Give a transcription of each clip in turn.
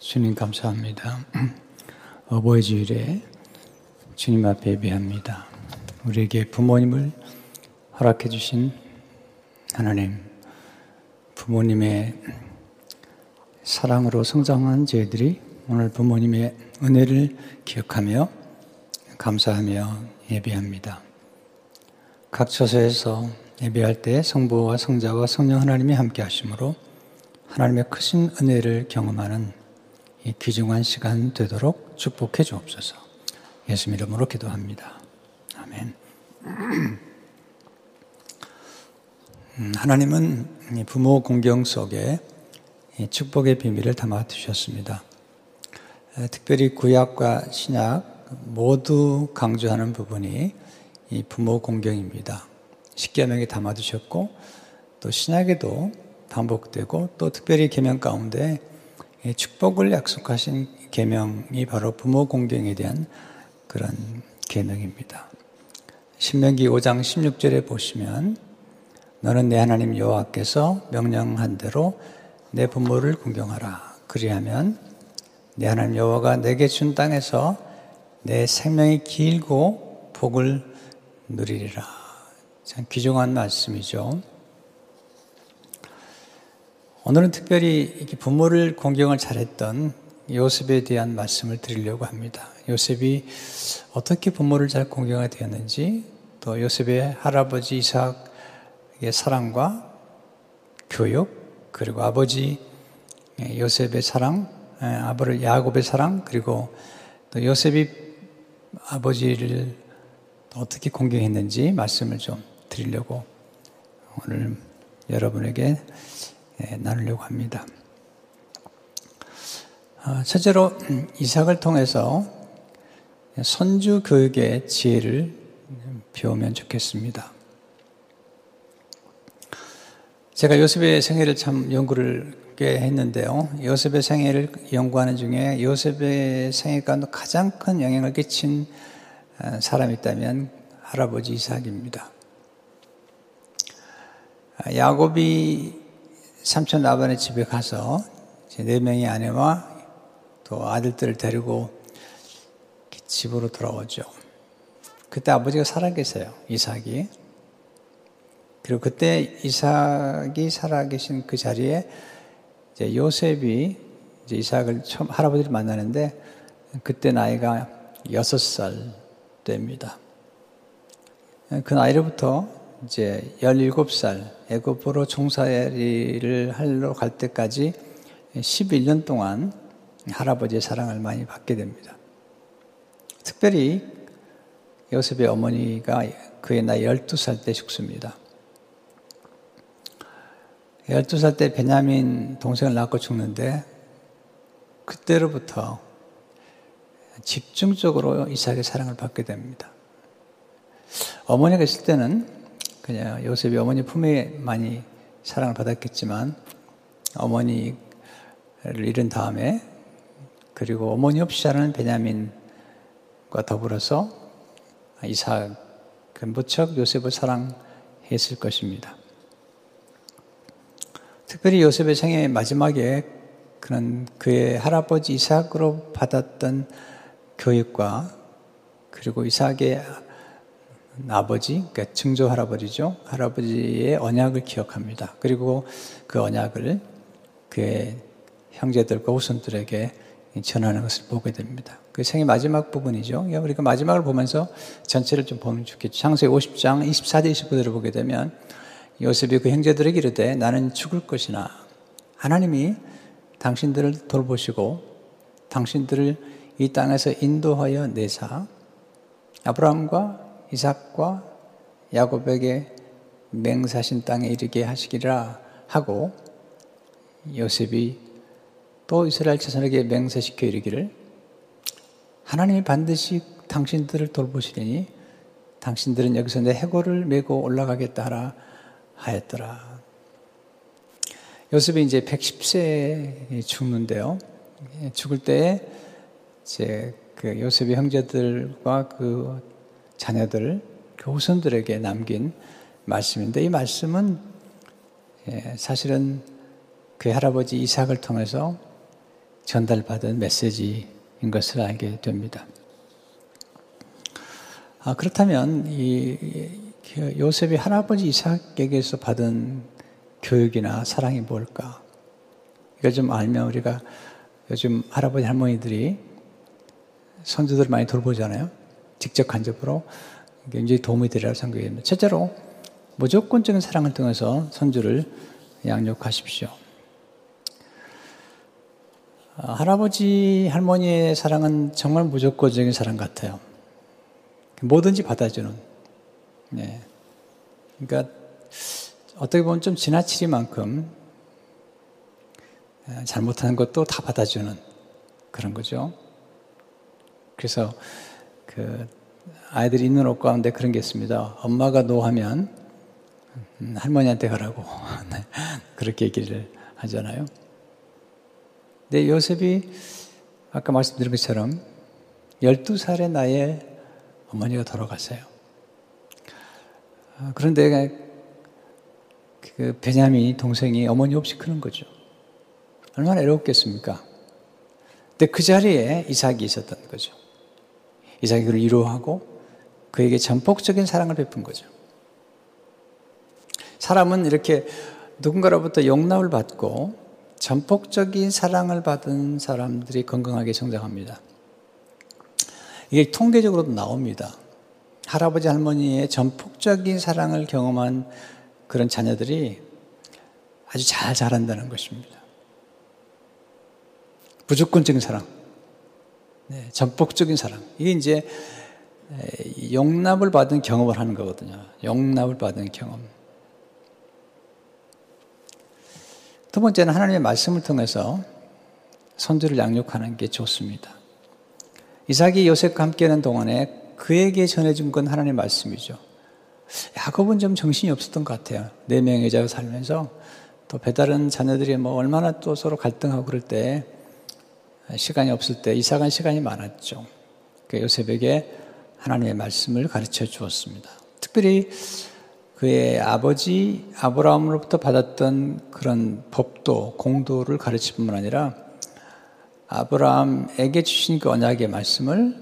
주님 감사합니다. 어버이 주일에 주님 앞에 예배합니다. 우리에게 부모님을 허락해 주신 하나님, 부모님의 사랑으로 성장한 저희들이 오늘 부모님의 은혜를 기억하며 감사하며 예배합니다. 각 처소에서 예배할 때 성부와 성자와 성령 하나님이 함께 하심으로 하나님의 크신 은혜를 경험하는 이 귀중한 시간 되도록 축복해 주옵소서. 예수 이름으로 기도합니다. 아멘. 음, 하나님은 부모 공경 속에 축복의 비밀을 담아 두셨습니다. 특별히 구약과 신약 모두 강조하는 부분이 이 부모 공경입니다. 십계명에 담아 두셨고 또 신약에도 반복되고 또 특별히 계명 가운데 축복을 약속하신 계명이 바로 부모 공경에 대한 그런 계명입니다. 신명기 5장 16절에 보시면 너는 내 하나님 여호와께서 명령한 대로 내 부모를 공경하라. 그리하면 내 하나님 여호와가 내게 준 땅에서 내 생명이 길고 복을 누리리라. 참 귀중한 말씀이죠. 오늘은 특별히 부모를 공경을 잘했던 요셉에 대한 말씀을 드리려고 합니다. 요셉이 어떻게 부모를 잘 공경하게 되었는지, 또 요셉의 할아버지 이삭의 사랑과 교육, 그리고 아버지 요셉의 사랑, 아버지 야곱의 사랑, 그리고 또 요셉이 아버지를 어떻게 공경했는지 말씀을 좀 드리려고 오늘 여러분에게 예, 나누려고 합니다. 아, 첫째로 이삭을 통해서 선주 교육의 지혜를 배우면 좋겠습니다. 제가 요셉의 생애를 참 연구를 꽤 했는데요. 요셉의 생애를 연구하는 중에 요셉의 생애 가운데 가장 큰 영향을 끼친 아, 사람이 있다면 할아버지 이삭입니다. 아, 야곱이 삼촌 라반의 집에 가서 네 명의 아내와 또 아들들을 데리고 집으로 돌아오죠. 그때 아버지가 살아계세요. 이삭이. 그리고 그때 이삭이 살아계신 그 자리에 이제 요셉이 이제 이삭을 처음 할아버지를 만나는데 그때 나이가 여섯 살 됩니다. 그 나이로부터 이제 17살 애굽으로 종사를 하러 갈 때까지 11년 동안 할아버지의 사랑을 많이 받게 됩니다. 특별히 요셉의 어머니가 그의 나이 12살 때 죽습니다. 12살 때 베냐민 동생을 낳고 죽는데 그때로부터 집중적으로 이삭의 사랑을 받게 됩니다. 어머니가 있을 때는 그냥 요셉이 어머니 품에 많이 사랑을 받았겠지만 어머니를 잃은 다음에 그리고 어머니 없이 자라는 베냐민과 더불어서 이삭은 무척 요셉을 사랑했을 것입니다. 특별히 요셉의 생애 마지막에 그는 그의 할아버지 이삭으로 받았던 교육과 그리고 이삭의 아버지, 그러니까 증조 할아버지죠. 할아버지의 언약을 기억합니다. 그리고 그 언약을 그의 형제들과 후손들에게 전하는 것을 보게 됩니다. 그 생의 마지막 부분이죠. 그러니까 마지막을 보면서 전체를 좀 보면 좋겠죠. 창세기 50장 24절 25절을 보게 되면 요셉이 그 형제들에게 이르되 나는 죽을 것이나 하나님이 당신들을 돌보시고 당신들을 이 땅에서 인도하여 내사 아브라함과 이삭과 야곱에게 맹사신 땅에 이르게 하시기라 하고 요셉이 또 이스라엘 자손에게 맹세시켜 이르기를 하나님이 반드시 당신들을 돌보시리니 당신들은 여기서 내 해골을 메고 올라가겠다 하라 하였더라. 요셉이 이제 110세에 죽는데요. 죽을 때에 이제 그 요셉의 형제들과 그 자녀들, 교우선들에게 남긴 말씀인데 이 말씀은 예, 사실은 그 할아버지 이삭을 통해서 전달받은 메시지인 것을 알게 됩니다. 아, 그렇다면 이 요셉이 할아버지 이삭에게서 받은 교육이나 사랑이 뭘까? 이걸 좀 알면 우리가 요즘 할아버지 할머니들이 선조들 많이 돌보잖아요. 직접 간접으로 굉장히 도움이 되리라 생각합니다. 첫째로 무조건적인 사랑을 통해서 선주를 양육하십시오. 아, 할아버지 할머니의 사랑은 정말 무조건적인 사랑 같아요. 뭐든지 받아주는. 네. 그러니까 어떻게 보면 좀 지나치리만큼 잘못하는 것도 다 받아주는 그런 거죠. 그래서 그 아이들이 입는 옷 가운데 그런 게 있습니다. 엄마가 노하면 음, 할머니한테 가라고 네. 그렇게 얘기를 하잖아요. 근데 요셉이 아까 말씀드린 것처럼 12살의 나이에 어머니가 돌아갔어요. 아, 그런데 그 베냐민 동생이 어머니 없이 크는 거죠. 얼마나 애롭겠습니까? 근데 그 자리에 이삭이 있었던 거죠. 이삭이 그를 위로하고 그에게 전폭적인 사랑을 베푼 거죠. 사람은 이렇게 누군가로부터 용납을 받고 전폭적인 사랑을 받은 사람들이 건강하게 성장합니다. 이게 통계적으로도 나옵니다. 할아버지 할머니의 전폭적인 사랑을 경험한 그런 자녀들이 아주 잘 자란다는 것입니다. 무조건적인 사랑, 네, 전폭적인 사랑. 이게 이제 용납을 받은 경험을 하는 거거든요. 용납을 받은 경험. 두 번째는 하나님의 말씀을 통해서 선주를 양육하는 게 좋습니다. 이삭이 요셉과 함께하는 동안에 그에게 전해준 건 하나님의 말씀이죠. 야곱은 좀 정신이 없었던 것 같아요. 네 명의 자가 살면서 또 배다른 자녀들이 뭐 얼마나 또 서로 갈등하고 그럴 때 시간이 없을 때 이삭은 시간이 많았죠. 그 요셉에게 하나님의 말씀을 가르쳐 주었습니다. 특별히 그의 아버지 아브라함으로부터 받았던 그런 법도 공도를 가르칠 뿐만 아니라 아브라함에게 주신 그 언약의 말씀을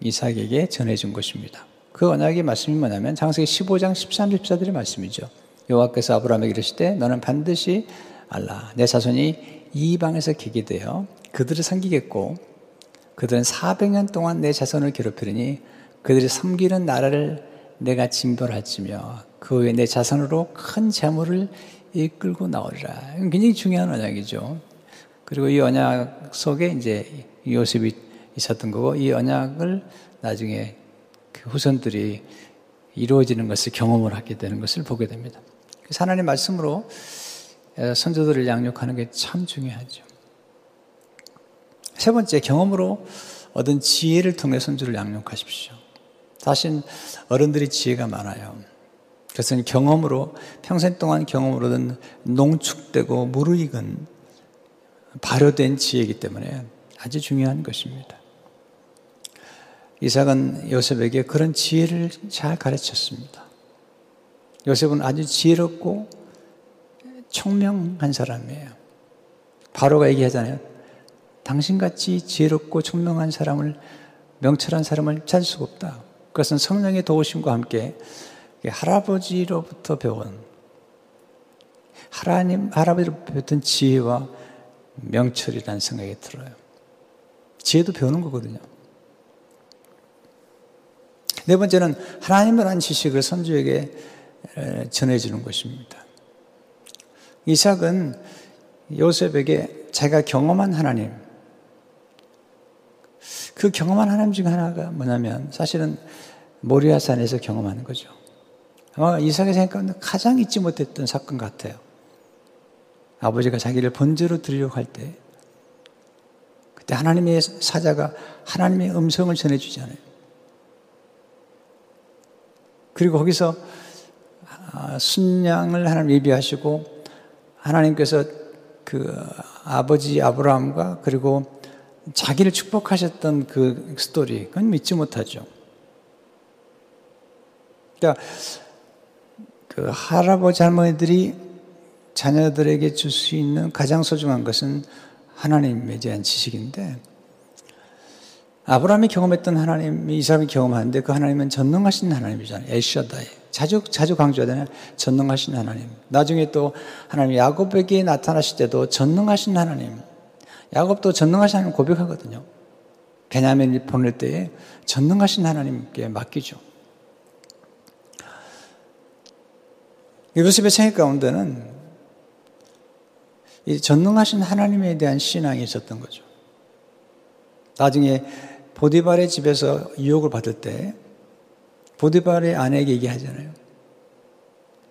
이삭에게 전해준 것입니다. 그 언약의 말씀이 뭐냐면 장세기 15장 13, 14절의 말씀이죠. 여호와께서 아브라함에게 이르시되 너는 반드시 알라 내 자손이 이방에서 기게 되어 그들을 섬기겠고 그들은 400년 동안 내 자손을 괴롭히리니 그들이 섬기는 나라를 내가 진벌할지며 그 후에 내 자손으로 큰 재물을 이끌고 나오리라. 굉장히 중요한 언약이죠. 그리고 이 언약 속에 이제 요셉이 있었던 거고 이 언약을 나중에 그 후손들이 이루어지는 것을 경험을 하게 되는 것을 보게 됩니다. 그래서 하나님 말씀으로 선조들을 양육하는 게 참 중요하죠. 세 번째 경험으로 얻은 지혜를 통해 선조를 양육하십시오. 사실 어른들이 지혜가 많아요. 그것은 경험으로 평생 동안 경험으로 얻은 농축되고 무르익은 발효된 지혜이기 때문에 아주 중요한 것입니다. 이삭은 요셉에게 그런 지혜를 잘 가르쳤습니다. 요셉은 아주 지혜롭고 총명한 사람이에요. 바로가 얘기하잖아요. 당신같이 지혜롭고 총명한 사람을 명철한 사람을 찾을 수가 없다. 그것은 성령의 도우심과 함께 할아버지로부터 배운 하나님 할아버지로 배웠던 지혜와 명철이라는 생각이 들어요. 지혜도 배우는 거거든요. 네 번째는 하나님을 한 지식을 선주에게 전해주는 것입니다. 이삭은 요셉에게 자기가 경험한 하나님, 그 경험한 하나님 중 하나가 뭐냐면 사실은 모리아산에서 경험하는 거죠. 아마 이삭의 생각은 가장 잊지 못했던 사건 같아요. 아버지가 자기를 번제로 드리려고 할 때, 그때 하나님의 사자가 하나님의 음성을 전해주잖아요. 그리고 거기서 아, 순양을 하나님 예비하시고 하나님께서 그 아버지 아브라함과 그리고 자기를 축복하셨던 그 스토리, 그건 믿지 못하죠. 그러니까 그 할아버지 할머니들이 자녀들에게 줄 수 있는 가장 소중한 것은 하나님에 대한 지식인데 아브라함이 경험했던 하나님이 이 사람이 경험하는데 그 하나님은 전능하신 하나님이잖아요. 에시아다이. 자주, 자주 강조하잖아요. 전능하신 하나님. 나중에 또 하나님 야곱에게 나타나실 때도 전능하신 하나님. 야곱도 전능하신 하나님 고백하거든요. 베냐민을 보낼 때에 전능하신 하나님께 맡기죠. 요셉의 생애 가운데는 이 전능하신 하나님에 대한 신앙이 있었던 거죠. 나중에 보디발의 집에서 유혹을 받을 때 보디발의 아내에게 얘기하잖아요.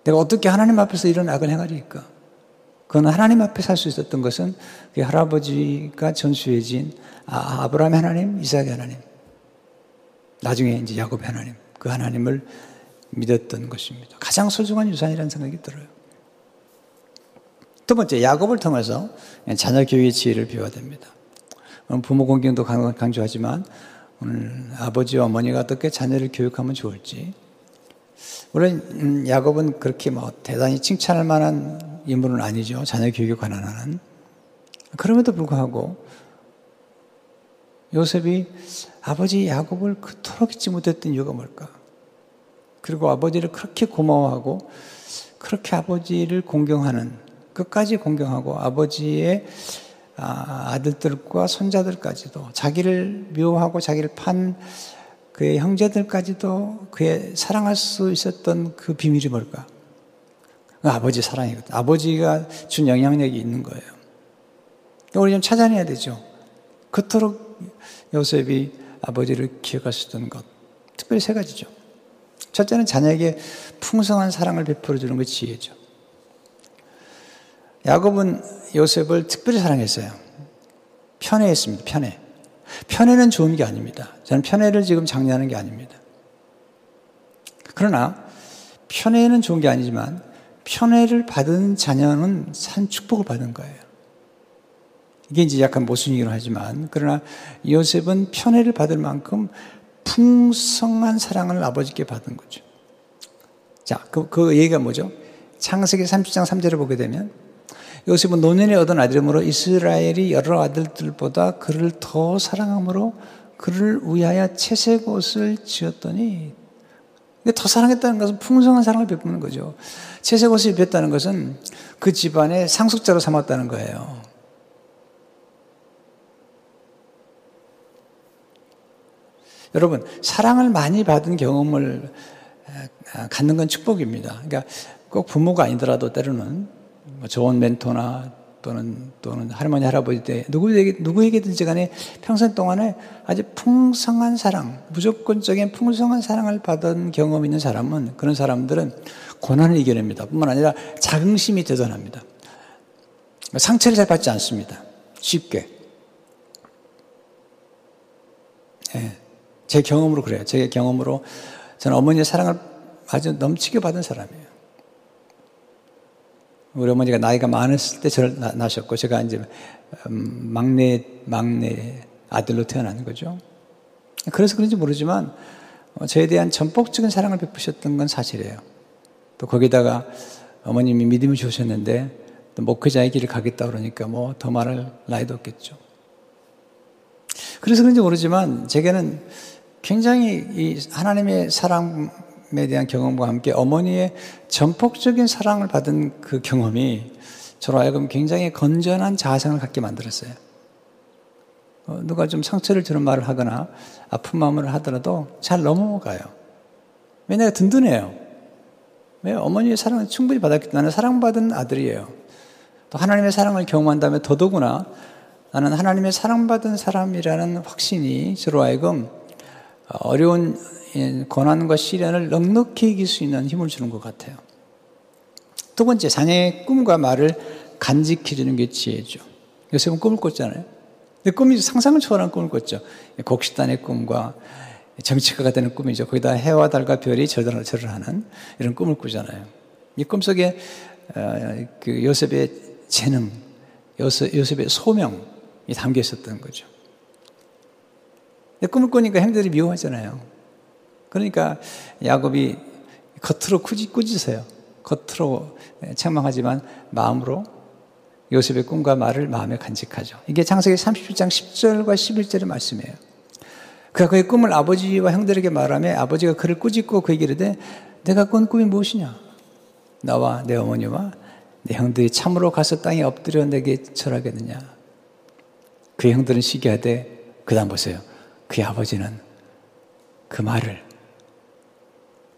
내가 어떻게 하나님 앞에서 이런 악을 행하리까? 그건 하나님 앞에 살 수 있었던 것은 그 할아버지가 전수해 진 아, 아브라함의 하나님, 이삭의 하나님, 나중에 이제 야곱의 하나님, 그 하나님을 믿었던 것입니다. 가장 소중한 유산이라는 생각이 들어요. 두 번째, 야곱을 통해서 자녀 교육의 지혜를 배워야 됩니다. 부모 공경도 강조하지만 오늘 아버지와 어머니가 어떻게 자녀를 교육하면 좋을지. 물론 음, 야곱은 그렇게 뭐 대단히 칭찬할 만한 인물은 아니죠. 자녀 교육에 관한 한. 그럼에도 불구하고 요셉이 아버지 야곱을 그토록 잊지 못했던 이유가 뭘까? 그리고 아버지를 그렇게 고마워하고 그렇게 아버지를 공경하는 끝까지 공경하고 아버지의 아, 아들들과 손자들까지도 자기를 미워하고 자기를 판 그의 형제들까지도 그의 사랑할 수 있었던 그 비밀이 뭘까? 그 아버지 사랑이거든. 아버지가 준 영향력이 있는 거예요. 우리 좀 찾아내야 되죠. 그토록 요셉이 아버지를 기억할 수 있던 것. 특별히 세 가지죠. 첫째는 자녀에게 풍성한 사랑을 베풀어 주는 게 지혜죠. 야곱은 요셉을 특별히 사랑했어요. 편애했습니다. 편애. 편애는 좋은 게 아닙니다. 저는 편애를 지금 장려하는 게 아닙니다. 그러나 편애는 좋은 게 아니지만 편애를 받은 자녀는 산 축복을 받은 거예요. 이게 이제 약간 모순이긴 하지만 그러나 요셉은 편애를 받을 만큼 풍성한 사랑을 아버지께 받은 거죠. 자, 그, 그 얘기가 뭐죠? 창세기 30장 3절을 보게 되면 요셉은 노년에 얻은 아들이므로 이스라엘이 여러 아들들보다 그를 더 사랑함으로 그를 위하여 채색 옷을 지었더니 더 사랑했다는 것은 풍성한 사랑을 베푸는 거죠. 채색 옷을 입혔다는 것은 그 집안의 상속자로 삼았다는 거예요. 여러분, 사랑을 많이 받은 경험을 갖는 건 축복입니다. 그러니까 꼭 부모가 아니더라도 때로는 뭐 좋은 멘토나 또는 또는 할머니 할아버지 때 누구에게 누구에게든지 간에 평생 동안에 아주 풍성한 사랑, 무조건적인 풍성한 사랑을 받은 경험 있는 사람은 그런 사람들은 고난을 이겨냅니다. 뿐만 아니라 자긍심이 대단합니다. 상처를 잘 받지 않습니다. 쉽게. 네. 제 경험으로 그래요. 제 경험으로 저는 어머니의 사랑을 아주 넘치게 받은 사람이에요. 우리 어머니가 나이가 많았을 때 저를 낳으셨고 제가 이제 음, 막내 막내 아들로 태어난 거죠. 그래서 그런지 모르지만 어, 저에 대한 전폭적인 사랑을 베푸셨던 건 사실이에요. 또 거기다가 어머님이 믿음을 주셨는데 또 목회자의 길을 가겠다 그러니까 뭐 더 말할 나이도 없겠죠. 그래서 그런지 모르지만 제게는 굉장히 이 하나님의 사랑 에 대한 경험과 함께 어머니의 전폭적인 사랑을 받은 그 경험이 저로 하여금 굉장히 건전한 자아상을 갖게 만들었어요. 어, 누가 좀 상처를 주는 말을 하거나 아픈 마음을 하더라도 잘 넘어가요. 왜냐하면 든든해요. 왜? 어머니의 사랑을 충분히 받았기 때문에 사랑받은 아들이에요. 또 하나님의 사랑을 경험한다면 더더구나 나는 하나님의 사랑받은 사람이라는 확신이 저로 하여금 어려운 고난과 시련을 넉넉히 이길 수 있는 힘을 주는 것 같아요. 두 번째, 자녀의 꿈과 말을 간직해 주는 게 지혜죠. 요셉은 꿈을 꿨잖아요. 근데 꿈이 상상을 초월한 꿈을 꿨죠. 곡식단의 꿈과 정치가가 되는 꿈이죠. 거기다 해와 달과 별이 절을, 절을 하는 이런 꿈을 꾸잖아요. 이 꿈속에 어, 그 요셉의 재능, 요셉, 요셉의 소명이 담겨 있었던 거죠. 꿈을 꾸니까 형들이 미워하잖아요. 그러니까 야곱이 겉으로 꾸짖, 꾸짖어요. 겉으로 책망하지만 마음으로 요셉의 꿈과 말을 마음에 간직하죠. 이게 창세기 37장 10절과 11절의 말씀이에요. 그가 그의 꿈을 아버지와 형들에게 말하며 아버지가 그를 꾸짖고 그에게 이르되 내가 꾼 꿈이 무엇이냐? 나와 내 어머니와 내 형들이 참으로 가서 땅에 엎드려 내게 절하겠느냐? 그의 형들은 시기하되 그 다음 보세요. 그의 아버지는 그 말을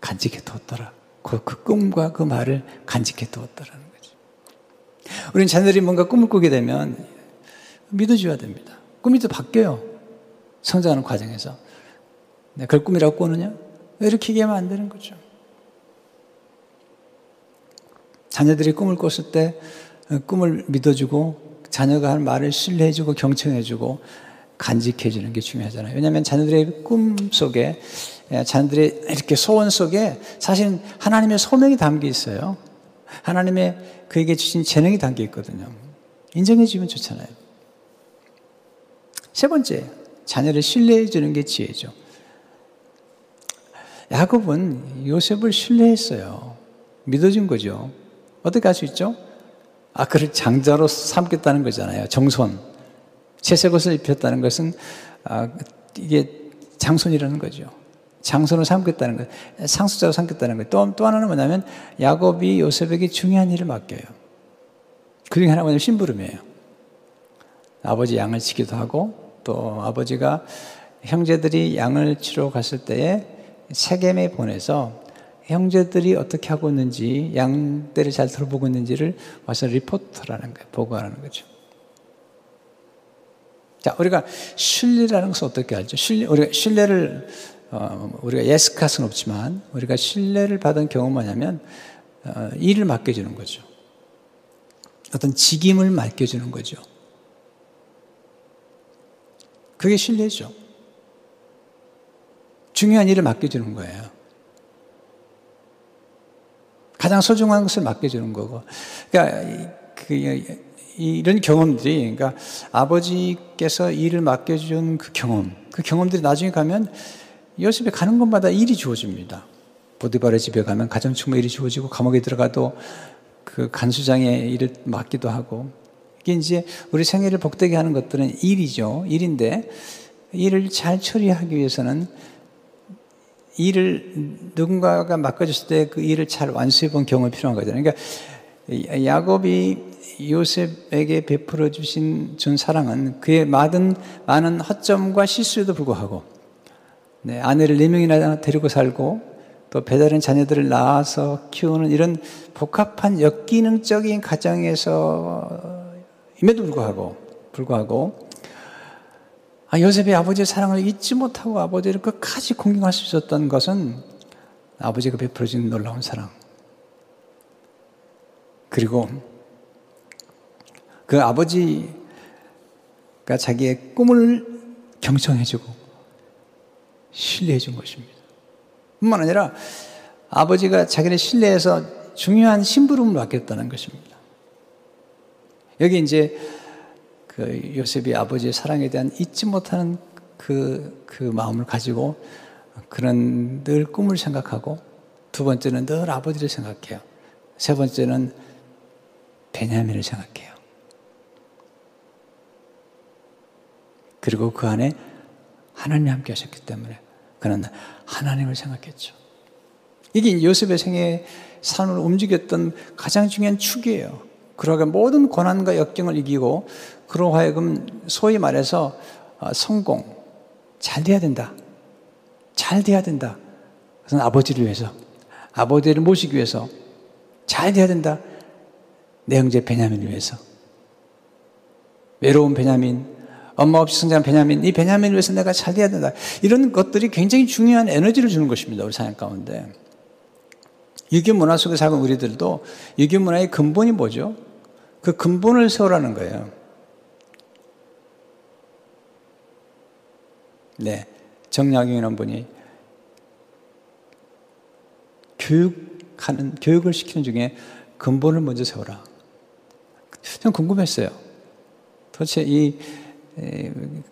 간직해 두었더라. 그, 그 꿈과 그 말을 간직해 두었더라는 거죠. 우리는 자녀들이 뭔가 꿈을 꾸게 되면 믿어줘야 됩니다. 꿈이 또 바뀌어요. 성장하는 과정에서. 네, 그걸 꿈이라고 꾸느냐? 이렇게 얘기하면 안 되는 거죠. 자녀들이 꿈을 꿨을 때 꿈을 믿어주고 자녀가 한 말을 신뢰해주고 경청해주고 간직해주는 게 중요하잖아요. 왜냐하면 자녀들의 꿈 속에 자녀들의 이렇게 소원 속에 사실 하나님의 소명이 담겨 있어요. 하나님의 그에게 주신 재능이 담겨 있거든요. 인정해주면 좋잖아요. 세 번째, 자녀를 신뢰해주는 게 지혜죠. 야곱은 요셉을 신뢰했어요. 믿어준 거죠. 어떻게 할 수 있죠? 아, 그를 장자로 삼겠다는 거잖아요. 정손. 채색 옷을 입혔다는 것은, 아, 이게 장손이라는 거죠. 장손을 삼겠다는 거 상수자로 삼겠다는 거예요. 또, 또 하나는 뭐냐면, 야곱이 요셉에게 중요한 일을 맡겨요. 그 중에 하나가 뭐냐면, 심부름이에요. 아버지 양을 치기도 하고, 또 아버지가 형제들이 양을 치러 갔을 때에 세겜에 보내서 형제들이 어떻게 하고 있는지, 양떼를 잘 돌보고 있는지를 와서 리포트라는 거예요. 보고하는 거죠. 자, 우리가 신뢰라는 것을 어떻게 알죠? 신뢰, 우리가 신뢰를, 어, 우리가 예스카 수는 없지만, 우리가 신뢰를 받은 경험은 뭐냐면, 어, 일을 맡겨주는 거죠. 어떤 직임을 맡겨주는 거죠. 그게 신뢰죠. 중요한 일을 맡겨주는 거예요. 가장 소중한 것을 맡겨주는 거고. 그러니까 그 이런 경험들이 그러니까 아버지께서 일을 맡겨준 그 경험, 그 경험들이 나중에 가면 요셉에 가는 곳마다 일이 주어집니다. 보디발의 집에 가면 가정축무 일이 주어지고 감옥에 들어가도 그 간수장의 일을 맡기도 하고 이게 이제 우리 생애를 복되게 하는 것들은 일이죠. 일인데 일을 잘 처리하기 위해서는 일을 누군가가 맡겨줬을 때 그 일을 잘 완수해 본 경험이 필요한 거잖아요. 그러니까 야곱이 요셉에게 베풀어 주신 준 사랑은 그의 많은 많은 허점과 실수에도 불구하고 네, 아내를 네 명이나 데리고 살고 또 배다른 자녀들을 낳아서 키우는 이런 복합한 역기능적인 가정에서 임에도 불구하고 불구하고 아, 요셉의 아버지의 사랑을 잊지 못하고 아버지를 끝까지 공경할 수 있었던 것은 아버지가 베풀어준 놀라운 사랑. 그리고 그 아버지가 자기의 꿈을 경청해주고 신뢰해준 것입니다. 뿐만 아니라 아버지가 자기를 신뢰해서 중요한 심부름을 맡겼다는 것입니다. 여기 이제 그 요셉이 아버지의 사랑에 대한 잊지 못하는 그, 그 마음을 가지고 그런 늘 꿈을 생각하고 두 번째는 늘 아버지를 생각해요. 세 번째는 베냐민을 생각해요. 그리고 그 안에 하나님이 함께 하셨기 때문에 그는 하나님을 생각했죠. 이게 요셉의 생애 삶을 움직였던 가장 중요한 축이에요. 그러가 모든 고난과 역경을 이기고 그로 하여금 소위 말해서 어, 성공, 잘 돼야 된다. 잘 돼야 된다. 그것은 아버지를 위해서, 아버지를 모시기 위해서 잘 돼야 된다. 내 형제 베냐민을 위해서. 외로운 베냐민, 엄마 없이 성장한 베냐민, 이 베냐민을 위해서 내가 잘 돼야 된다. 이런 것들이 굉장히 중요한 에너지를 주는 것입니다. 우리 사냥 가운데. 유교 문화 속에 살고 우리들도 유교 문화의 근본이 뭐죠? 그 근본을 세우라는 거예요. 네. 정약용이라는 분이 교육하는, 교육을 시키는 중에 근본을 먼저 세워라. 좀 궁금했어요. 도대체 이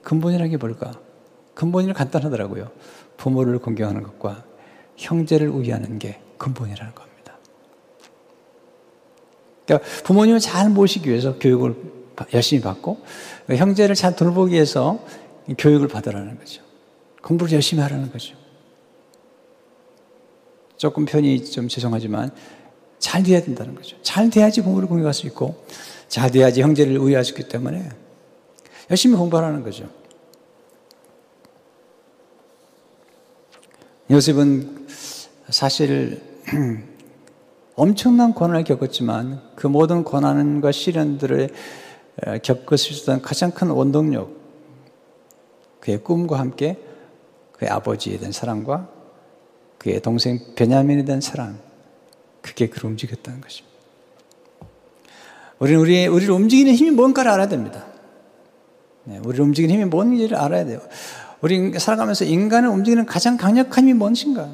근본이라는 게 뭘까? 근본이 간단하더라고요. 부모를 공경하는 것과 형제를 우애하는 게 근본이라는 겁니다. 그러니까 부모님을 잘 모시기 위해서 교육을 열심히 받고 형제를 잘 돌보기 위해서 교육을 받으라는 거죠. 공부를 열심히 하라는 거죠. 조금 편히 좀 죄송하지만 잘 돼야 된다는 거죠. 잘 돼야지 부모를 공격할 수 있고 잘 돼야지 형제를 있기 때문에 열심히 공부하라는 거죠. 요셉은 사실 엄청난 고난을 겪었지만 그 모든 고난과 시련들을 겪을 수 있었던 가장 큰 원동력, 그의 꿈과 함께 그의 아버지에 대한 사랑과 그의 동생 베냐민에 대한 사랑, 그게 그를 움직였다는 것입니다. 우리는 우리, 우리를 움직이는 힘이 뭔가를 알아야 됩니다. 네, 우리를 움직이는 힘이 뭔지를 알아야 돼요. 우리 살아가면서 인간을 움직이는 가장 강력한 힘이 무엇인가?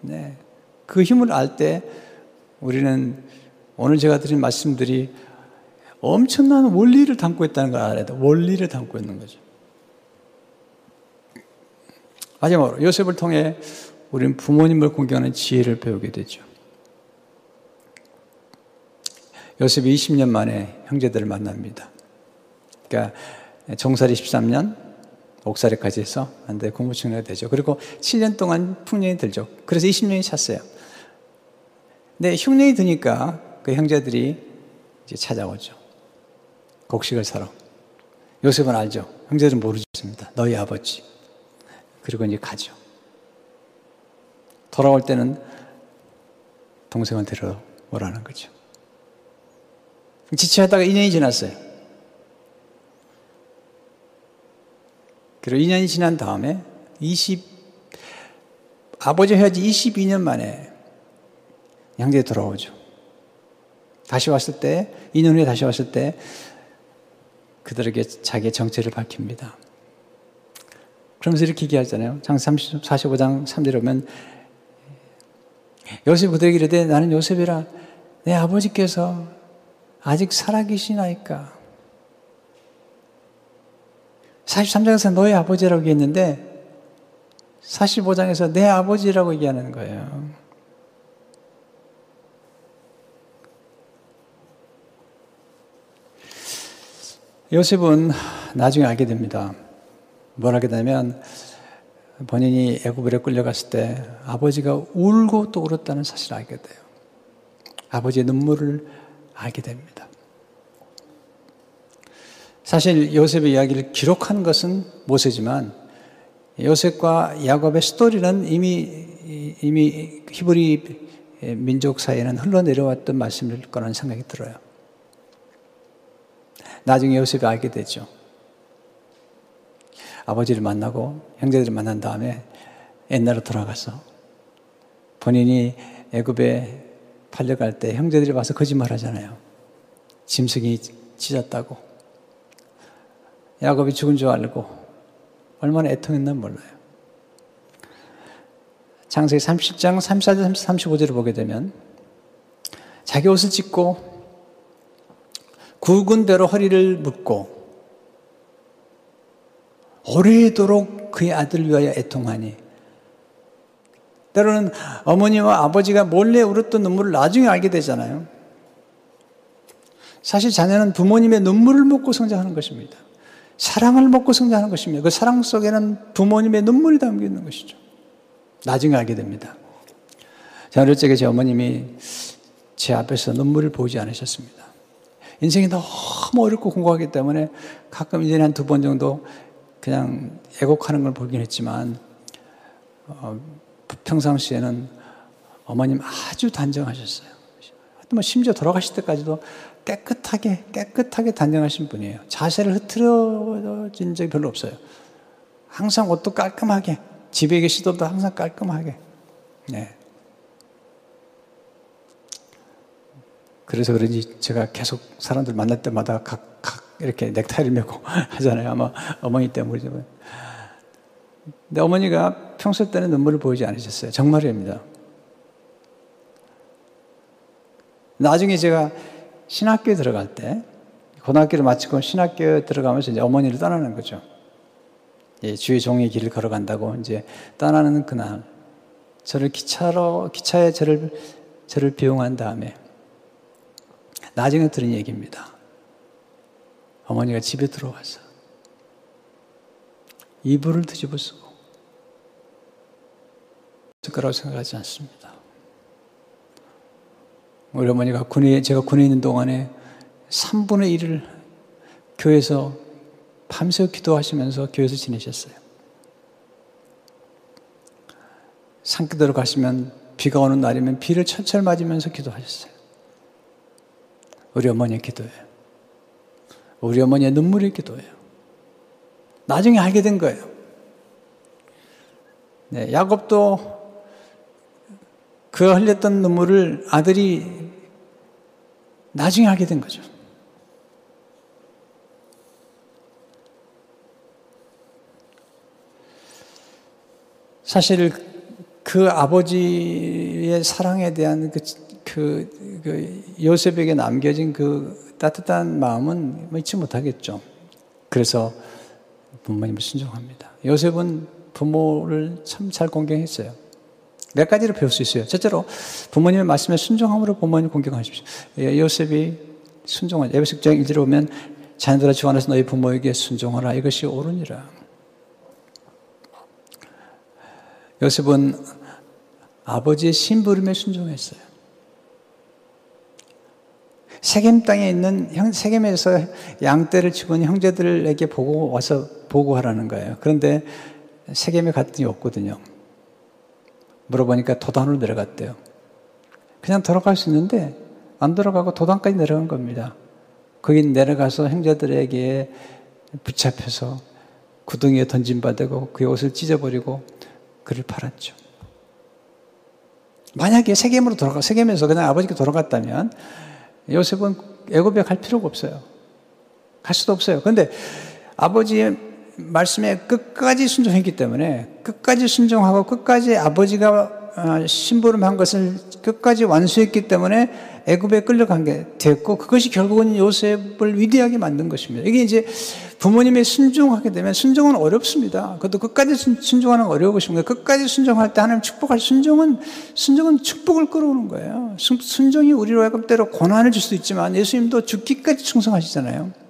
네. 그 힘을 알 때 우리는 오늘 제가 드린 말씀들이 엄청난 원리를 담고 있다는 걸 알아야 돼. 원리를 담고 있는 거죠. 마지막으로 요셉을 통해 우리는 부모님을 공경하는 지혜를 배우게 되죠. 요셉이 20년 만에 형제들을 만납니다. 그러니까 정살이 13년, 옥살이까지 해서 안돼 공무충이 되죠. 그리고 7년 동안 풍년이 들죠. 그래서 20년이 찼어요. 근데 흉년이 드니까 그 형제들이 이제 찾아오죠. 곡식을 사러. 요셉은 알죠. 형제들은 모르겠습니다. 너희 아버지. 그리고 이제 가죠. 돌아올 때는 동생을 데려오라는 거죠. 지체하다가 2년이 지났어요. 그리고 2년이 지난 다음에 20, 아버지 헤어지 22년 만에 양재 돌아오죠. 다시 왔을 때, 2년 후에 다시 왔을 때 그들에게 자기의 정체를 밝힙니다. 그러면서 이렇게 얘기하잖아요. 장 30, 45장 3절에 보면 요셉 그들에게 이르되 나는 요셉이라 내 아버지께서 아직 살아계시나이까. 43장에서 너의 아버지라고 얘기했는데 45장에서 내 아버지라고 얘기하는 거예요. 요셉은 나중에 알게 됩니다. 뭘 하게 되면 본인이 애굽으로 끌려갔을 때 아버지가 울고 또 울었다는 사실을 알게 돼요. 아버지의 눈물을 알게 됩니다. 사실 요셉의 이야기를 기록한 것은 모세지만 요셉과 야곱의 스토리는 이미 이미 히브리 민족 사이에는 흘러내려왔던 말씀일 거라는 생각이 들어요. 나중에 요셉이 알게 되죠. 아버지를 만나고 형제들을 만난 다음에 옛날로 돌아가서 본인이 애굽에 팔려갈 때 형제들이 와서 거짓말 하잖아요. 짐승이 찢었다고. 야곱이 죽은 줄 알고 얼마나 애통했나 몰라요. 창세기 30장 34절 35절을 보게 되면 자기 옷을 찢고 굵은 대로 허리를 묶고 오래도록 그의 아들 위하여 애통하니 때로는 어머니와 아버지가 몰래 울었던 눈물을 나중에 알게 되잖아요. 사실 자녀는 부모님의 눈물을 먹고 성장하는 것입니다. 사랑을 먹고 성장하는 것입니다. 그 사랑 속에는 부모님의 눈물이 담겨 있는 것이죠. 나중에 알게 됩니다. 자, 어릴 적에 제 어머님이 제 앞에서 눈물을 보이지 않으셨습니다. 인생이 너무 어렵고 공고하기 때문에 가끔 이제 한두 번 정도 그냥 애곡하는 걸 보긴 했지만 어, 평상시에는 어머님 아주 단정하셨어요. 뭐 심지어 돌아가실 때까지도 깨끗하게 깨끗하게 단정하신 분이에요. 자세를 흐트러진 적이 별로 없어요. 항상 옷도 깔끔하게 집에 계시더라도 항상 깔끔하게. 네. 그래서 그런지 제가 계속 사람들 만날 때마다 각, 각 이렇게 넥타이를 메고 하잖아요. 아마 어머니 때문이죠. 근데 어머니가 평소 때는 눈물을 보이지 않으셨어요. 정말입니다. 나중에 제가 신학교에 들어갈 때, 고등학교를 마치고 신학교에 들어가면서 이제 어머니를 떠나는 거죠. 예, 주의 종의 길을 걸어간다고 이제 떠나는 그날, 저를 기차로, 기차에 저를, 저를 비용한 다음에, 나중에 들은 얘기입니다. 어머니가 집에 들어와서 이불을 뒤집어 쓰고 거라고 생각하지 않습니다. 우리 어머니가 군에, 제가 군에 있는 동안에 3분의 1을 교회에서 밤새 기도하시면서 교회에서 지내셨어요. 산기도로 가시면 비가 오는 날이면 비를 철철 맞으면서 기도하셨어요. 우리 어머니의 기도예요. 우리 어머니의 눈물의 기도예요. 나중에 알게 된 거예요. 네, 야곱도 그 흘렸던 눈물을 아들이 나중에 하게 된 거죠. 사실 그 아버지의 사랑에 대한 그, 그, 그 요셉에게 남겨진 그 따뜻한 마음은 뭐 잊지 못하겠죠. 그래서 부모님을 순종합니다. 요셉은 부모를 참 잘 공경했어요. 몇 가지를 배울 수 있어요. 첫째로 부모님의 말씀에 순종함으로 부모님 공경하십시오. 예, 요셉이 순종한 에베식장 1절에 보면 자녀들아 주 안에서 너희 부모에게 순종하라 이것이 옳으니라. 요셉은 아버지의 심부름에 순종했어요. 세겜 땅에 있는 형, 세겜에서 양떼를 죽은 형제들에게 보고 와서 보고하라는 거예요. 그런데 세겜에 갔더니 없거든요. 물어보니까 도단으로 내려갔대요. 그냥 돌아갈 수 있는데 안 돌아가고 도단까지 내려간 겁니다. 거기 내려가서 형제들에게 붙잡혀서 구덩이에 던진받고 그의 옷을 찢어버리고 그를 팔았죠. 만약에 세겜으로 돌아가 세겜에서 그냥 아버지께 돌아갔다면 요셉은 애굽에 갈 필요가 없어요. 갈 수도 없어요. 그런데 아버지의 말씀에 끝까지 순종했기 때문에 끝까지 순종하고 끝까지 아버지가 어, 심부름한 것을 끝까지 완수했기 때문에 애굽에 끌려간 게 됐고 그것이 결국은 요셉을 위대하게 만든 것입니다. 이게 이제 부모님의 순종하게 되면 순종은 어렵습니다. 그것도 끝까지 순종하는 건 어려운 것입니다. 끝까지 순종할 때 하나님 축복할 순종은 순종은 축복을 끌어오는 거예요. 순종이 우리로 하여금 때로 고난을 줄 수도 있지만 예수님도 죽기까지 충성하시잖아요.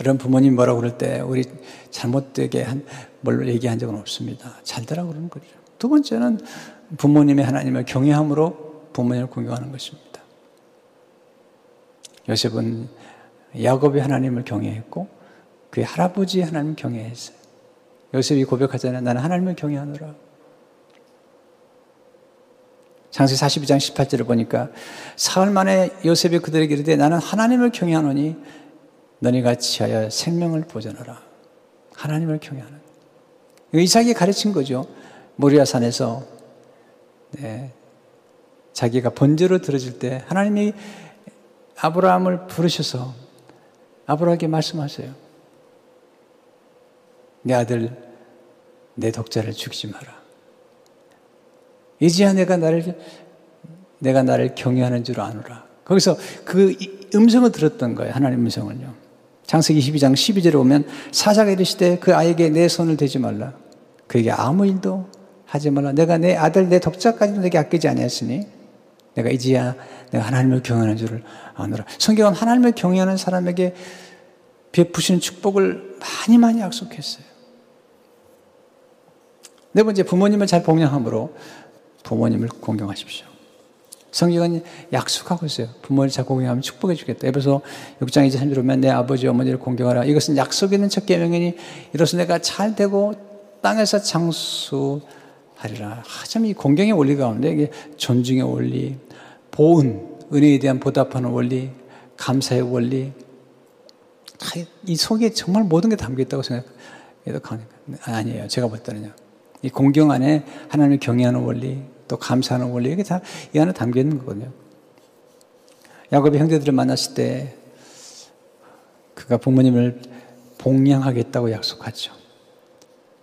여러분 부모님 뭐라고 그럴 때 우리 잘못되게 한, 뭘 얘기한 적은 없습니다. 잘 되라 그러는 거죠. 두 번째는 부모님의 하나님을 경외함으로 부모님을 공경하는 것입니다. 요셉은 야곱의 하나님을 경외했고 그의 할아버지 하나님을 경외했어요. 요셉이 고백하잖아요. 나는 하나님을 경외하노라. 창세기 42장 18절을 보니까 사흘 만에 요셉이 그들에게 이르되 나는 하나님을 경외하노니 너희가 지하여 생명을 보존하라. 하나님을 경외하는. 이삭이 가르친 거죠. 모리아산에서 네, 자기가 번제로 들어질 때 하나님이 아브라함을 부르셔서 아브라함에게 말씀하세요. 내 아들, 내 독자를 죽이지 마라. 이제야 내가 나를, 내가 나를 경외하는 줄 아노라. 거기서 그 음성을 들었던 거예요. 하나님 음성을요. 장세기 22장 12절에 보면 사자가 이르시되 그 아이에게 내 손을 대지 말라. 그에게 아무 일도 하지 말라. 내가 내 아들, 내 독자까지도 내게 아끼지 아니하으니 내가 이제야 내가 하나님을 경외하는 줄을 아노라. 성경은 하나님을 경외하는 사람에게 베푸시는 축복을 많이 많이 약속했어요. 네 번째, 부모님을 잘 봉양함으로 부모님을 공경하십시오. 성경은 약속하고 있어요. 부모를 잘 공경하면 축복해 주겠다. 에베소 6장 2절 3절 보면 내 아버지 어머니를 공경하라. 이것은 약속 있는 첫 계명이니 이로써 내가 잘 되고 땅에서 장수하리라. 참이 공경의 원리 가운데 이게 존중의 원리, 보은, 은혜에 대한 보답하는 원리, 감사의 원리, 이 속에 정말 모든 게 담겨 있다고 생각해도 아니에요. 제가 볼 때는요. 이 공경 안에 하나님을 경외하는 원리, 또 감사하는 원리, 이게 다 이 안에 담겨 있는 거거든요. 야곱이 형제들을 만났을 때 그가 부모님을 봉양하겠다고 약속하죠.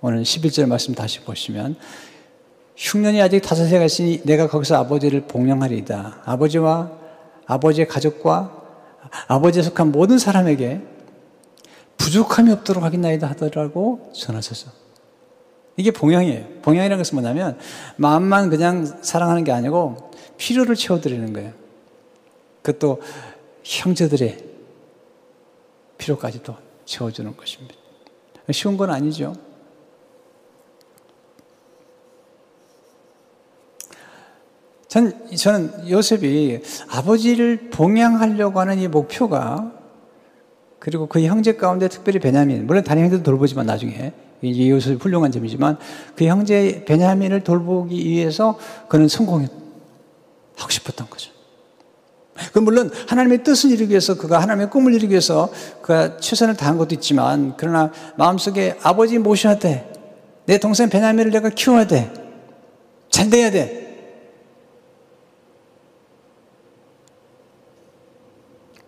오늘 11절 말씀 다시 보시면 흉년이 아직 다섯 해가 있으니 내가 거기서 아버지를 봉양하리이다. 아버지와 아버지의 가족과 아버지에 속한 모든 사람에게 부족함이 없도록 하겠나이다 하더라고 전하셔서. 이게 봉양이에요. 봉양이라는 것은 뭐냐면 마음만 그냥 사랑하는 게 아니고 필요를 채워드리는 거예요. 그것도 형제들의 필요까지도 채워주는 것입니다. 쉬운 건 아니죠. 전, 저는 요셉이 아버지를 봉양하려고 하는 이 목표가 그리고 그 형제 가운데 특별히 베냐민, 물론 다른 형제도 돌보지만 나중에 이 요셉이 훌륭한 점이지만 그 형제 베냐민을 돌보기 위해서 그는 성공하고 싶었던 거죠. 그 물론 하나님의 뜻을 이루기 위해서 그가 하나님의 꿈을 이루기 위해서 그가 최선을 다한 것도 있지만 그러나 마음속에 아버지 모셔야 돼. 내 동생 베냐민을 내가 키워야 돼. 잘 돼야 돼.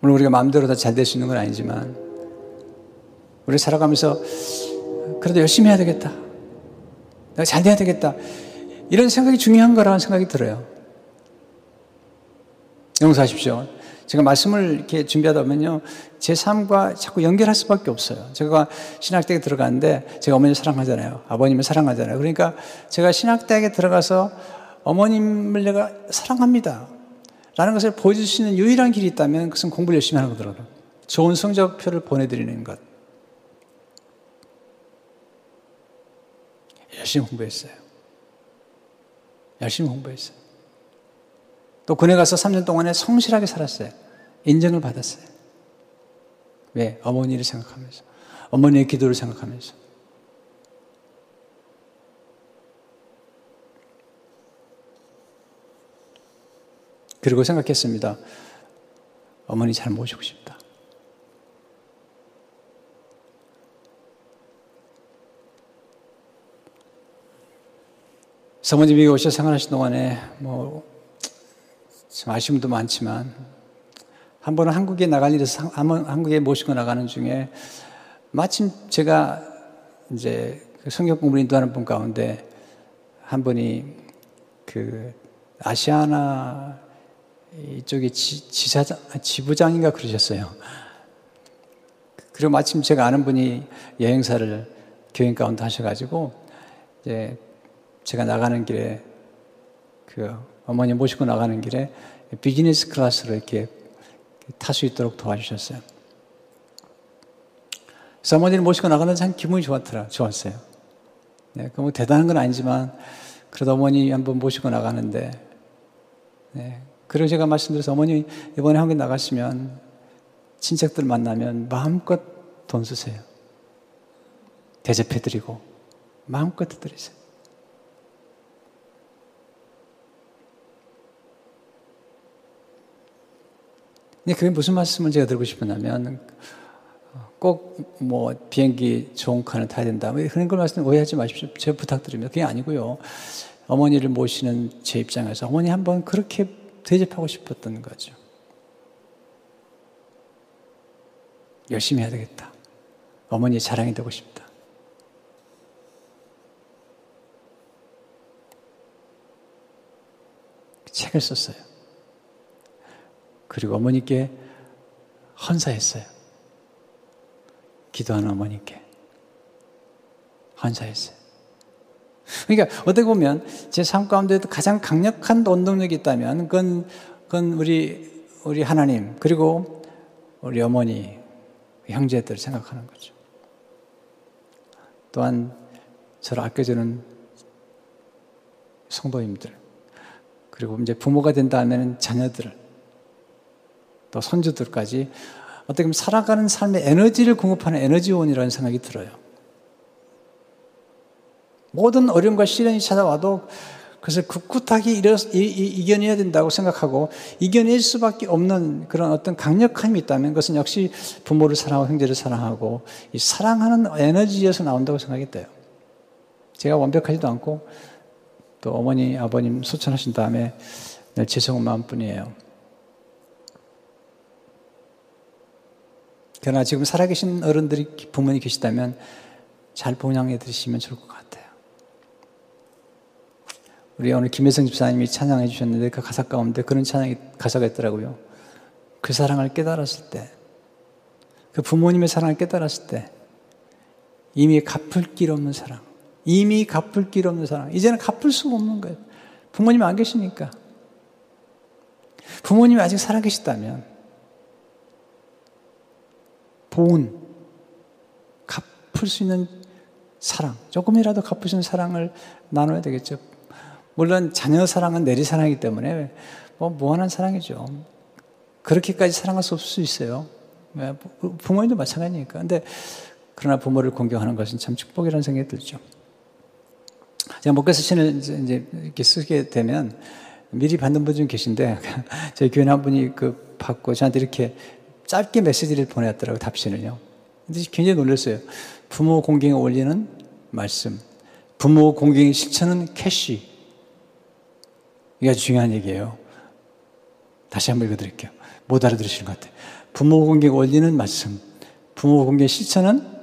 물론 우리가 마음대로 다 잘 될 수 있는 건 아니지만 우리 살아가면서 그래도 열심히 해야 되겠다. 내가 잘 돼야 되겠다. 이런 생각이 중요한 거라는 생각이 들어요. 용서하십시오. 제가 말씀을 이렇게 준비하다 보면요. 제 삶과 자꾸 연결할 수밖에 없어요. 제가 신학대에 들어갔는데 제가 어머니를 사랑하잖아요. 아버님을 사랑하잖아요. 그러니까 제가 신학대학에 들어가서 어머님을 내가 사랑합니다. 라는 것을 보여줄 수 있는 유일한 길이 있다면 그것은 공부를 열심히 하는 거더라고요. 좋은 성적표를 보내드리는 것. 열심히 공부했어요. 열심히 공부했어요. 또 군에 가서 3년 동안에 성실하게 살았어요. 인정을 받았어요. 왜? 어머니를 생각하면서. 어머니의 기도를 생각하면서. 그리고 생각했습니다. 어머니 잘 모시고 싶다. 사모님이 오셔 생활하신 동안에 뭐참 아쉬움도 많지만 한 번은 한국에 나갈 일에서 한국에 모시고 나가는 중에 마침 제가 이제 그 성경 공부를 인도하는 분 가운데 한 분이 그 아시아나 이쪽에 지, 지사장, 지부장인가 그러셨어요. 그리고 마침 제가 아는 분이 여행사를 교인 가운데 하셔가지고 이제 제가 나가는 길에 그 어머니 모시고 나가는 길에 비즈니스 클래스로 이렇게 탈 수 있도록 도와주셨어요. 그래서 어머니를 모시고 나가는 참 기분이 좋았더라, 좋았어요. 네, 그뭐 대단한 건 아니지만, 그래도 어머니 한번 모시고 나가는데, 네. 그리고 제가 말씀드려서 어머니 이번에 한국 나가시면 친척들 만나면 마음껏 돈 쓰세요. 대접해드리고 마음껏 드리세요. 근데 그게 무슨 말씀을 제가 드리고 싶었냐면 꼭 뭐 비행기 좋은 칸을 타야 된다. 뭐 그런 걸 말씀 오해하지 마십시오. 제가 부탁드립니다. 그게 아니고요. 어머니를 모시는 제 입장에서 어머니 한번 그렇게 대접하고 싶었던 거죠. 열심히 해야 되겠다. 어머니의 자랑이 되고 싶다. 책을 썼어요. 그리고 어머니께 헌사했어요. 기도하는 어머니께 헌사했어요. 그러니까 어떻게 보면 제 삶 가운데도 가장 강력한 원동력이 있다면 그건, 그건 우리 우리 하나님 그리고 우리 어머니 형제들 생각하는 거죠. 또한 저를 아껴주는 성도님들 그리고 이제 부모가 된다면 자녀들 또 손주들까지 어떻게 보면 살아가는 삶의 에너지를 공급하는 에너지원이라는 생각이 들어요. 모든 어려움과 시련이 찾아와도 그것을 굳굳하게 이겨내야 된다고 생각하고 이겨낼 수밖에 없는 그런 어떤 강력함이 있다면 그것은 역시 부모를 사랑하고 형제를 사랑하고 이 사랑하는 에너지에서 나온다고 생각이 돼요. 제가 완벽하지도 않고 또 어머니, 아버님 소천하신 다음에 늘 죄송한 마음뿐이에요. 그러나 지금 살아계신 어른들이 부모님 계시다면 잘 봉양해 드리시면 좋을 것 같아요. 우리 오늘 김혜성 집사님이 찬양해 주셨는데 그 가사 가운데 그런 찬양이 가사가 있더라고요. 그 사랑을 깨달았을 때, 그 부모님의 사랑을 깨달았을 때, 이미 갚을 길 없는 사랑, 이미 갚을 길 없는 사랑, 이제는 갚을 수가 없는 거예요. 부모님 안 계시니까. 부모님이 아직 살아계시다면 보은 갚을 수 있는 사랑, 조금이라도 있는 사랑을 나눠야 되겠죠. 물론 자녀 사랑은 내리 사랑이기 때문에 뭐 무한한 사랑이죠. 그렇게까지 사랑할 수 없을 수 있어요. 부모님도 마찬가지니까. 근데 그러나 부모를 공경하는 것은 참 축복이라는 생각이 들죠. 제가 목회서 신을 이제 이렇게 쓰게 되면 미리 받는 분 좀 계신데 저희 교회 한 분이 그 받고 저한테 이렇게 짧게 메시지를 보내왔더라고요, 답신을요. 근데 굉장히 놀랐어요. 부모 공경에 올리는 말씀, 부모 공경의 실천은 cash. 이게 중요한 얘기예요. 다시 한번 읽어드릴게요. 못 알아들으시는 것 같아요. 부모 공경에 올리는 말씀, 부모 공경의 실천은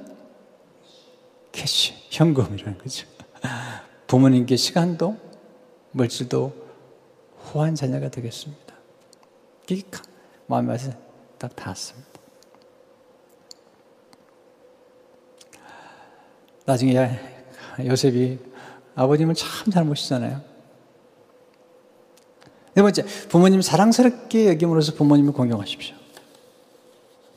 cash, 현금이라는 거죠. 부모님께 시간도 물질도 후한 자녀가 되겠습니다. 이게 마음에 와서 딱 닿았습니다. 나중에 요셉이 아버님은 참 잘못이잖아요. 네 번째, 부모님 사랑스럽게 여김으로써 부모님을 공경하십시오.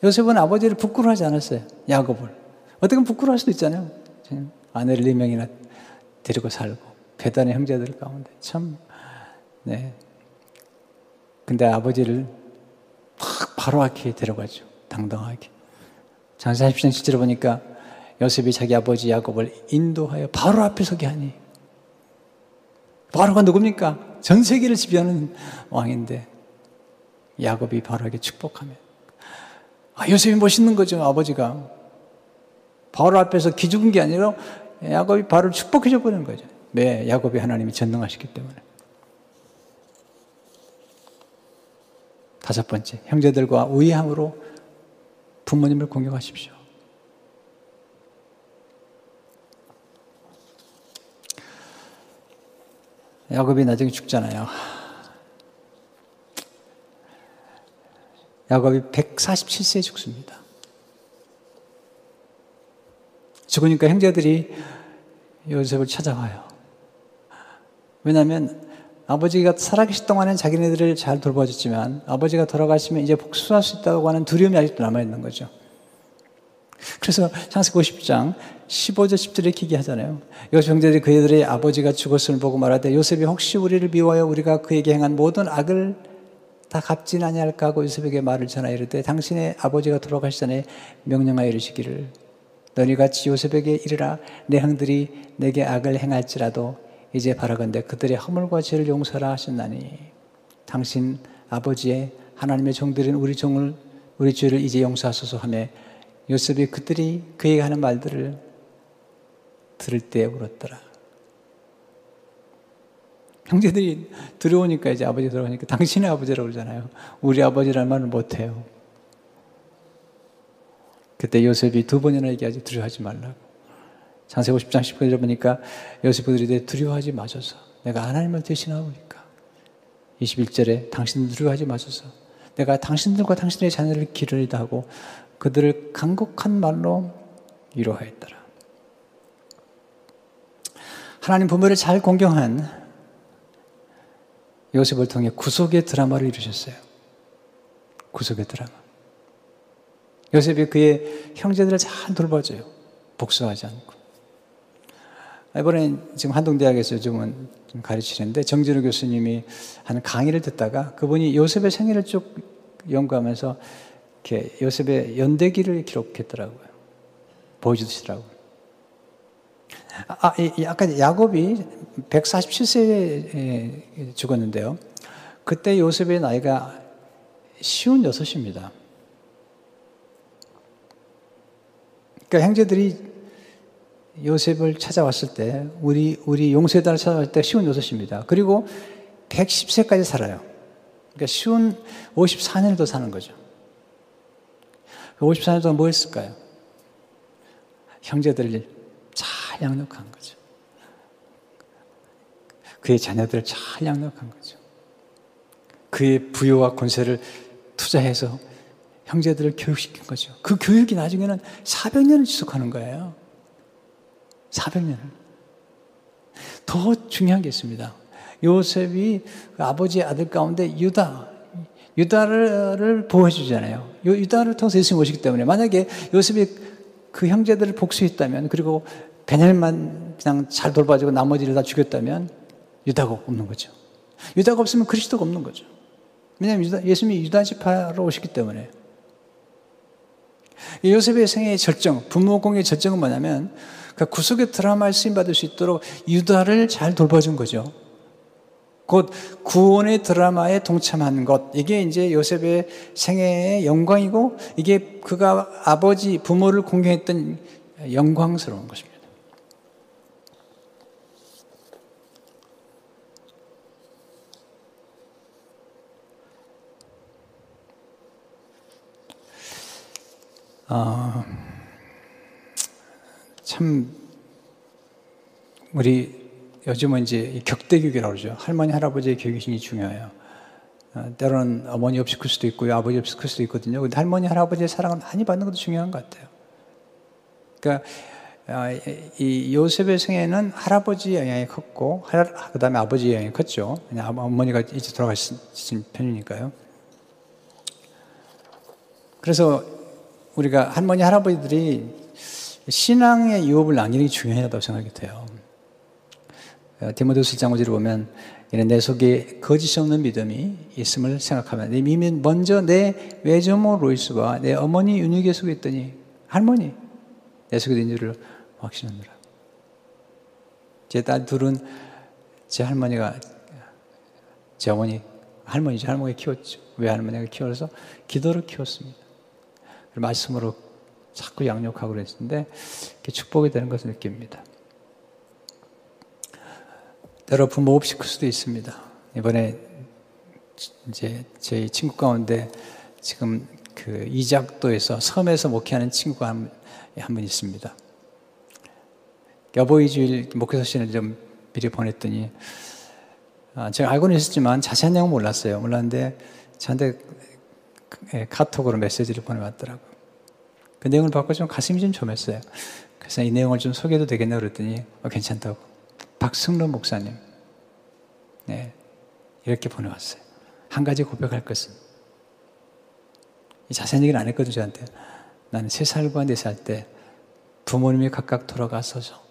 요셉은 아버지를 부끄러워하지 않았어요. 야곱을. 어떻게 부끄러워할 수도 있잖아요. 아내를 네 명이나 데리고 살고, 배단의 형제들 가운데. 참, 네. 근데 아버지를 막 바로 앞에 데려가죠. 당당하게. 장사 40장 실제로 보니까 요셉이 자기 아버지 야곱을 인도하여 바로 앞에 서게 하니 바로가 누굽니까? 전 세계를 지배하는 왕인데 야곱이 바로에게 축복하며 아, 요셉이 멋있는 거죠 아버지가. 바로 앞에서 기죽은 게 아니라 야곱이 바로 축복해 줘 버리는 거죠. 네, 야곱이 하나님이 전능하시기 때문에. 다섯 번째 형제들과 우애함으로 부모님을 공경하십시오 야곱이 나중에 죽잖아요. 야곱이 147세에 죽습니다. 죽으니까 형제들이 요셉을 찾아와요. 왜냐하면 아버지가 살아계실 동안은 자기네들을 잘 돌봐줬지만 아버지가 돌아가시면 이제 복수할 수 있다고 하는 두려움이 아직도 남아있는 거죠. 그래서 창세기 50장 15절 10절에 이렇게 하잖아요. 요셉 형제들이 그들의 아버지가 죽었음을 보고 말하되 요셉이 혹시 우리를 미워하여 우리가 그에게 행한 모든 악을 다 갚진 아니할까 하고 요셉에게 말을 전하여 이르되 당신의 아버지가 돌아가시 전에 명령하여 이르시기를. 너희 같이 요셉에게 이르라. 내 형들이 내게 악을 행할지라도 이제 바라건대 그들의 허물과 죄를 용서라 하셨나니. 당신 아버지의 하나님의 종들인 우리 종을 우리 죄를 이제 용서하소서 하며 요셉이 그들이 그에게 하는 말들을 들을 때 울었더라. 형제들이 들어오니까 이제 아버지 들어오니까 당신의 아버지라고 그러잖아요. 우리 아버지란 말을 못해요. 그때 요셉이 두 번이나 얘기하지 두려워하지 말라고. 장세기 50장 10절에 보니까 요셉들이 두려워하지 마소서. 내가 하나님을 대신하오니까. 21절에 당신들 두려워하지 마소서. 내가 당신들과 당신의 자녀를 기르리다 하고 그들을 간곡한 말로 위로하였더라. 하나님 부모를 잘 공경한 요셉을 통해 구속의 드라마를 이루셨어요. 구속의 드라마. 요셉이 그의 형제들을 잘 돌봐줘요. 복수하지 않고. 이번에 지금 한동대학에서 좀 가르치는데 정진우 교수님이 하는 강의를 듣다가 그분이 요셉의 생애를 쭉 연구하면서 이렇게 요셉의 연대기를 기록했더라고요. 보여주시더라고요. 아, 아까 야곱이 147세에 죽었는데요. 그때 요셉의 나이가 쉬운 여섯입니다. 그러니까 형제들이 요셉을 찾아왔을 때, 우리, 우리 용세단을 찾아왔을 때 쉬운 여섯입니다. 그리고 110세까지 살아요. 그러니까 쉬운 54년을 더 사는 거죠. 54년 동안 뭐 했을까요? 형제들 잘 양육한 거죠. 그의 자녀들을 잘 양육한 거죠. 그의 부여와 권세를 투자해서 형제들을 교육시킨 거죠. 그 교육이 나중에는 400년을 지속하는 거예요. 400년을. 더 중요한 게 있습니다. 요셉이 그 아버지의 아들 가운데 유다, 유다를 보호해주잖아요. 유다를 통해서 예수님 오시기 때문에 만약에 요셉이 그 형제들을 복수했다면 그리고 베냐민만 그냥 잘 돌봐주고 나머지를 다 죽였다면 유다가 없는 거죠. 유다가 없으면 그리스도가 없는 거죠. 왜냐하면 유다, 예수님이 유다 지파로 오시기 때문에 요셉의 생애의 절정, 부모 공의 절정은 뭐냐면 그 구속의 드라마에 쓰임받을 수 있도록 유다를 잘 돌봐준 거죠. 곧 구원의 드라마에 동참한 것. 이게 이제 요셉의 생애의 영광이고 이게 그가 아버지, 부모를 공경했던 영광스러운 것입니다. 어, 참 우리 요즘은 이제 격대교육이라고 그러죠. 할머니, 할아버지의 교육이 중요해요. 어, 때로는 어머니 없이 클 수도 있고요. 아버지 없이 클 수도 있거든요. 근데 할머니, 할아버지의 사랑을 많이 받는 것도 중요한 것 같아요. 그러니까 어, 이 요셉의 생애는 할아버지 영향이 컸고, 그 다음에 아버지 영향이 컸죠. 그냥 어머니가 이제 돌아가신 편이니까요. 그래서 우리가 할머니, 할아버지들이 신앙의 유업을 남기는 게 중요하다고 생각이 돼요. 어, 디모데후서 1장 5절을 보면 이는 내 속에 거짓이 없는 믿음이 있음을 생각하면 내 믿음이 먼저 내 외조모 로이스와 내 어머니 윤희계 속에 있더니 할머니 내 속에 있는 줄을 확신하느라 제 딸 둘은 제 할머니가 제 어머니 할머니죠. 할머니가 키웠죠. 외할머니가 키워서 기도로 키웠습니다. 말씀으로 자꾸 양육하고 그랬는데 축복이 되는 것을 느낍니다 때로 부모 없이 클 수도 있습니다. 이번에 이제 저희 친구 가운데 지금 그 이작도에서 섬에서 목회하는 친구가 한분 있습니다. 여보이 주일 목회 소신을 좀 미리 보냈더니 아, 제가 알고는 있었지만 자세한 내용은 몰랐어요. 몰랐는데 저한테 예, 카톡으로 메시지를 보내왔더라고요. 그 내용을 받고 좀 가슴이 좀 점했어요. 그래서 이 내용을 좀 소개해도 되겠나 그랬더니 어, 괜찮다고. 박승론 목사님. 네. 이렇게 보내왔어요. 한 가지 고백할 것은. 자세한 얘기는 안 했거든요, 저한테. 나는 세 살과 네 살 때 부모님이 각각 돌아가서서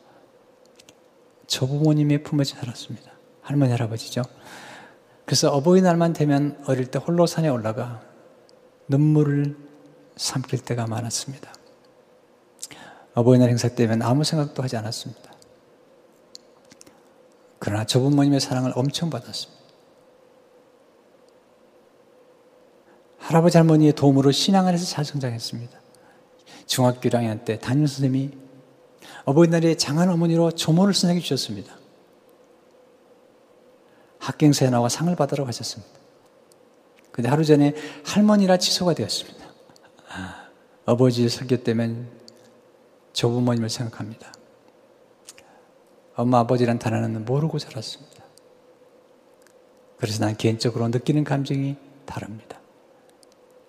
저 부모님의 품에 살았습니다. 할머니, 할아버지죠. 그래서 어버이날만 되면 어릴 때 홀로 산에 올라가 눈물을 삼킬 때가 많았습니다. 어버이날 행사 때면 아무 생각도 하지 않았습니다. 그러나 저 부모님의 사랑을 엄청 받았습니다. 할아버지 할머니의 도움으로 신앙 안에서 잘 성장했습니다. 중학교 1학년 때 담임 선생님이 어버이날에 장한 어머니로 조모를 선생님 주셨습니다. 학경사에 나와 상을 받으러 가셨습니다. 근데 하루 전에 할머니라 취소가 되었습니다. 아버지의 설교 때문에 조부모님을 생각합니다. 엄마 아버지란 단어는 모르고 자랐습니다. 그래서 난 개인적으로 느끼는 감정이 다릅니다.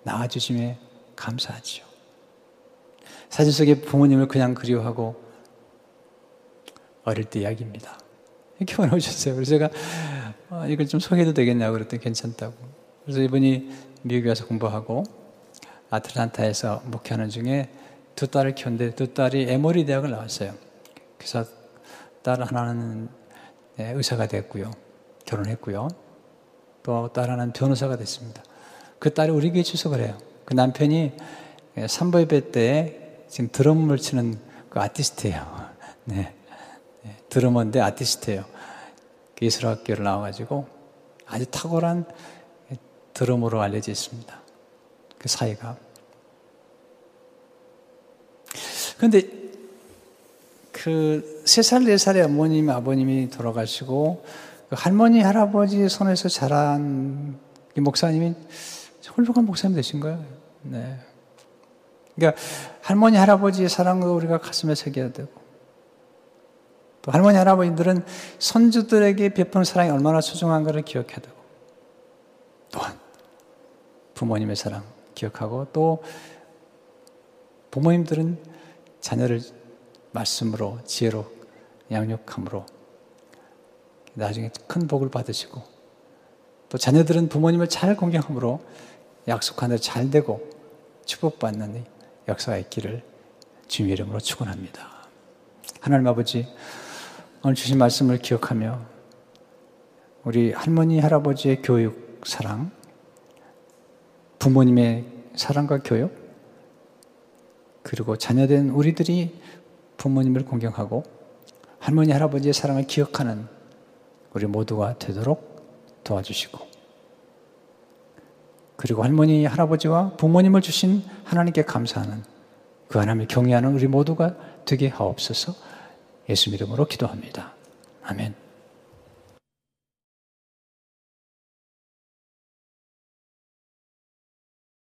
낳아주심에 감사하지요. 사진 속에 부모님을 그냥 그리워하고 어릴 때 이야기입니다. 이렇게 보내주셨어요. 그래서 제가 어, 이걸 좀 소개해도 되겠냐고 그랬더니 괜찮다고. 그래서 이분이 미국에 와서 공부하고 아틀란타에서 목회하는 중에 두 딸을 키웠는데 두 딸이 에모리 대학을 나왔어요. 그래서 딸 하나는 네, 의사가 됐고요. 결혼했고요. 또 딸 하나는 변호사가 됐습니다. 그 딸이 우리 교회 출석을 해요. 그 남편이 삼보 예배 때 지금 드럼을 치는 그 아티스트예요. 네. 네. 드러머인데 아티스트예요. 예술학교를 나와가지고 아주 탁월한 드럼으로 알려져 있습니다. 그 사이가. 그런데 그 세 살, 네 살의 어머님, 아버님이 돌아가시고 그 할머니, 할아버지 손에서 자란 목사님이 훌륭한 목사님 되신 거예요. 네. 그러니까 할머니, 할아버지의 사랑을 우리가 가슴에 새겨야 되고 또 할머니, 할아버지들은 손주들에게 베푸는 사랑이 얼마나 소중한가를 기억해야 되고 또한 부모님의 사랑 기억하고 또 부모님들은 자녀를 말씀으로 지혜로 양육함으로 나중에 큰 복을 받으시고 또 자녀들은 부모님을 잘 공경함으로 약속한 대로 잘 되고 축복받는 역사가 있기를 주님 이름으로 축원합니다. 하나님 아버지 오늘 주신 말씀을 기억하며 우리 할머니 할아버지의 교육 사랑 부모님의 사랑과 교육 그리고 자녀된 우리들이 부모님을 공경하고 할머니 할아버지의 사랑을 기억하는 우리 모두가 되도록 도와주시고 그리고 할머니 할아버지와 부모님을 주신 하나님께 감사하는 그 하나님을 경외하는 우리 모두가 되게 하옵소서 예수 이름으로 기도합니다. 아멘.